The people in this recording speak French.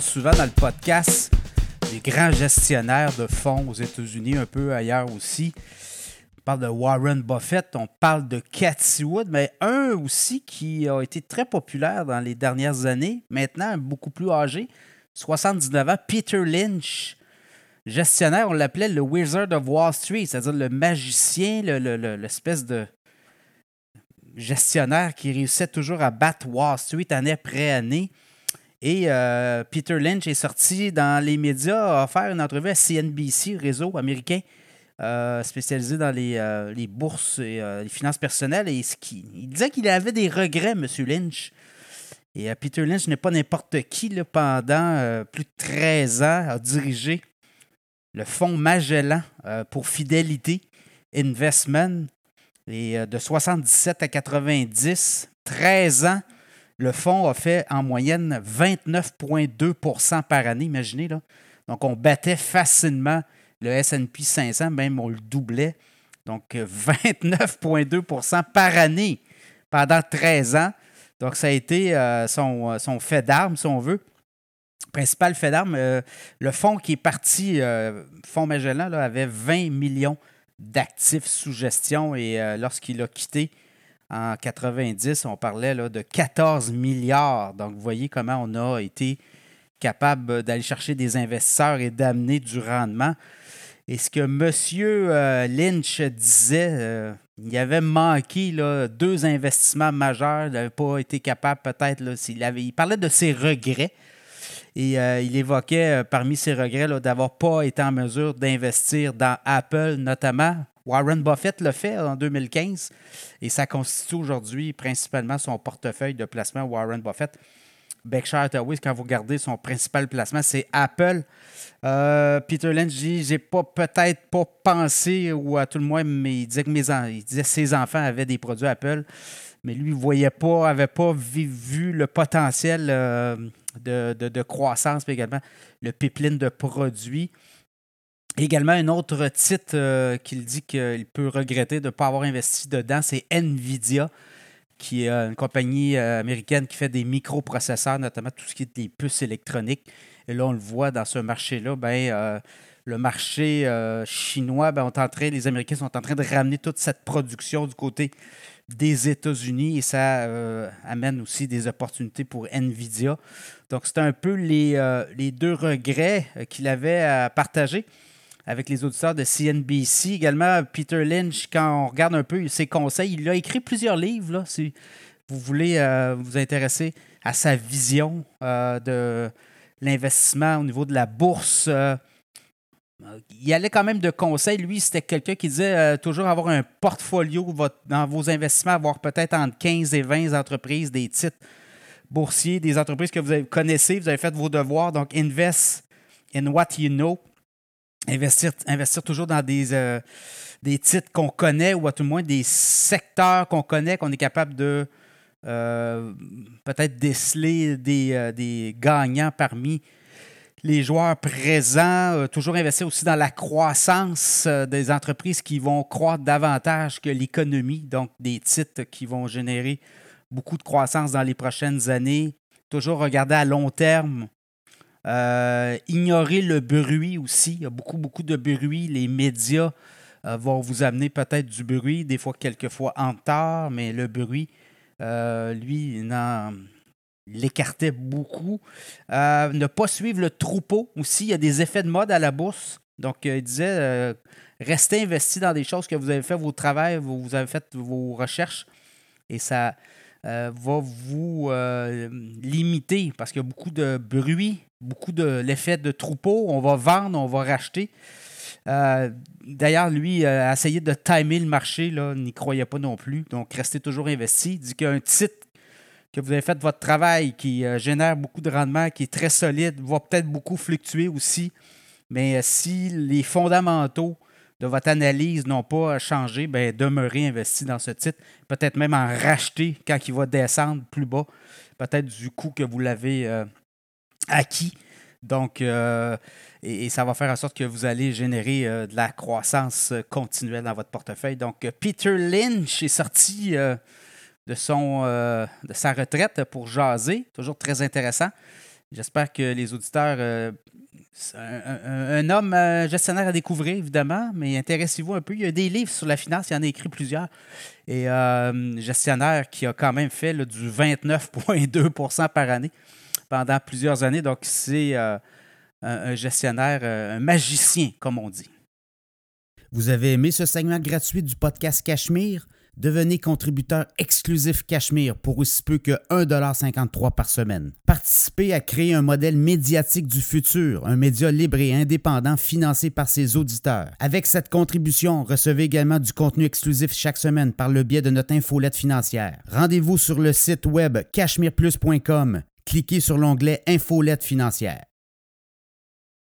souvent dans le podcast des grands gestionnaires de fonds aux États-Unis, un peu ailleurs aussi. On parle de Warren Buffett, on parle de Cathy Wood, mais un aussi qui a été très populaire dans les dernières années, maintenant beaucoup plus âgé, 79 ans, Peter Lynch. Gestionnaire, on l'appelait le Wizard of Wall Street, c'est-à-dire le magicien, l'espèce de gestionnaire qui réussissait toujours à battre Wall Street année après année. Et euh, Peter Lynch est sorti dans les médias, a offert une entrevue à CNBC, réseau américain, euh, spécialisé dans les, euh, bourses et les finances personnelles. Et il disait qu'il avait des regrets, M. Lynch. Et Peter Lynch n'est pas n'importe qui. pendant plus de 13 ans, a dirigé le fonds Magellan pour Fidélité Investment. Et de 77 à 90, 13 ans le fonds a fait en moyenne 29,2% par année, imaginez. Là. Donc, on battait facilement le SP 500, même on le doublait. Donc, 29,2% par année pendant 13 ans. Donc, ça a été euh, son, son, fait d'armes, si on veut. Principal fait d'armes. Euh, le fonds qui est parti, euh, Fonds Magellan, avait 20 millions d'actifs sous gestion et lorsqu'il a quitté, en 90, on parlait de 14 milliards. Donc, vous voyez comment on a été capable d'aller chercher des investisseurs et d'amener du rendement. Et ce que M. Euh, Lynch disait, euh, il avait manqué là, deux investissements majeurs. Il n'avait pas été capable, peut-être, s'il avait. Il parlait de ses regrets. Et euh, il évoquait parmi ses regrets d'avoir pas été en mesure d'investir dans Apple, notamment. Warren Buffett le fait en 2015 et ça constitue aujourd'hui principalement son portefeuille de placement Warren Buffett. Berkshire Hathaway, quand vous regardez son principal placement, c'est Apple. Euh, Peter Lynch dit J'ai pas peut-être pas pensé, ou à tout le moins, mais il disait que ses enfants avaient des produits Apple, mais lui, il voyait pas, avait pas vu, le potentiel euh, de, de, croissance, mais également le pipeline de produits. Également, un autre titre euh, qu'il dit qu'il peut regretter de ne pas avoir investi dedans, c'est Nvidia, qui est euh, une compagnie euh, américaine qui fait des microprocesseurs, notamment tout ce qui est des puces électroniques. Et là, on le voit dans ce marché-là, ben, le marché chinois, ben, les Américains sont en train de ramener toute cette production du côté des États-Unis et ça amène aussi des opportunités pour Nvidia. Donc, c'est un peu les, les deux regrets qu'il avait à partager avec les auditeurs de CNBC. Également, Peter Lynch, quand on regarde un peu ses conseils, il a écrit plusieurs livres. Là, si vous voulez euh, vous intéresser à sa vision euh, de l'investissement au niveau de la bourse. Euh, il allait quand même de conseils. Lui, c'était quelqu'un qui disait toujours avoir un portfolio dans vos investissements, avoir peut-être entre 15 et 20 entreprises, des titres boursiers, des entreprises que vous connaissez, vous avez fait vos devoirs. Donc, invest in what you know investir, toujours dans des, euh, des titres qu'on connaît ou à tout le moins des secteurs qu'on connaît, qu'on est capable de euh, peut-être déceler des, euh, des, gagnants parmi les joueurs présents. toujours investir aussi dans la croissance des entreprises qui vont croître davantage que l'économie, donc des titres qui vont générer beaucoup de croissance dans les prochaines années. Toujours regarder à long terme euh, ignorer le bruit aussi. Il y a beaucoup, beaucoup de bruit. Les médias euh, vont vous amener peut-être du bruit, des fois, quelquefois en tard, mais le bruit, euh, lui, l'écartait beaucoup. ne pas suivre le troupeau aussi. Il y a des effets de mode à la bourse. Donc, il disait restez investi dans des choses que vous avez fait vos travaux, vous avez fait vos recherches. Et ça, va vous limiter parce qu'il y a beaucoup de bruit beaucoup de l'effet de troupeau. On va vendre, on va racheter. Euh, d'ailleurs, lui a essayé de timer le marché, n'y croyait pas non plus. Donc, restez toujours investi. Il dit qu'il y a un titre que vous avez fait votre travail qui euh, génère beaucoup de rendement, qui est très solide, va peut-être beaucoup fluctuer aussi. Mais euh, si les fondamentaux de votre analyse n'ont pas changé, ben, demeurez investi dans ce titre. Peut-être même en racheter quand il va descendre plus bas, peut-être du coup que vous l'avez acquis. Donc, euh, et, ça va faire en sorte que vous allez générer euh, de la croissance continuelle dans votre portefeuille. Donc, euh, Peter Lynch est sorti de, de sa retraite pour jaser, toujours très intéressant. J'espère que les auditeurs. euh, un, homme gestionnaire à découvrir, évidemment, mais intéressez-vous un peu. Il y a des livres sur la finance, il y en a écrit plusieurs. Et euh, gestionnaire qui a quand même fait du 29,2% par année pendant plusieurs années. Donc, c'est euh, un, gestionnaire, un magicien, comme on dit. Vous avez aimé ce segment gratuit du podcast Cachemire? Devenez contributeur exclusif Cachemire pour aussi peu que 1,53$ par semaine. Participez à créer un modèle médiatique du futur, un média libre et indépendant financé par ses auditeurs. Avec cette contribution, recevez également du contenu exclusif chaque semaine par le biais de notre infolette financière. Rendez-vous sur le site web cachemireplus.com. Cliquez sur l'onglet Infolette financière.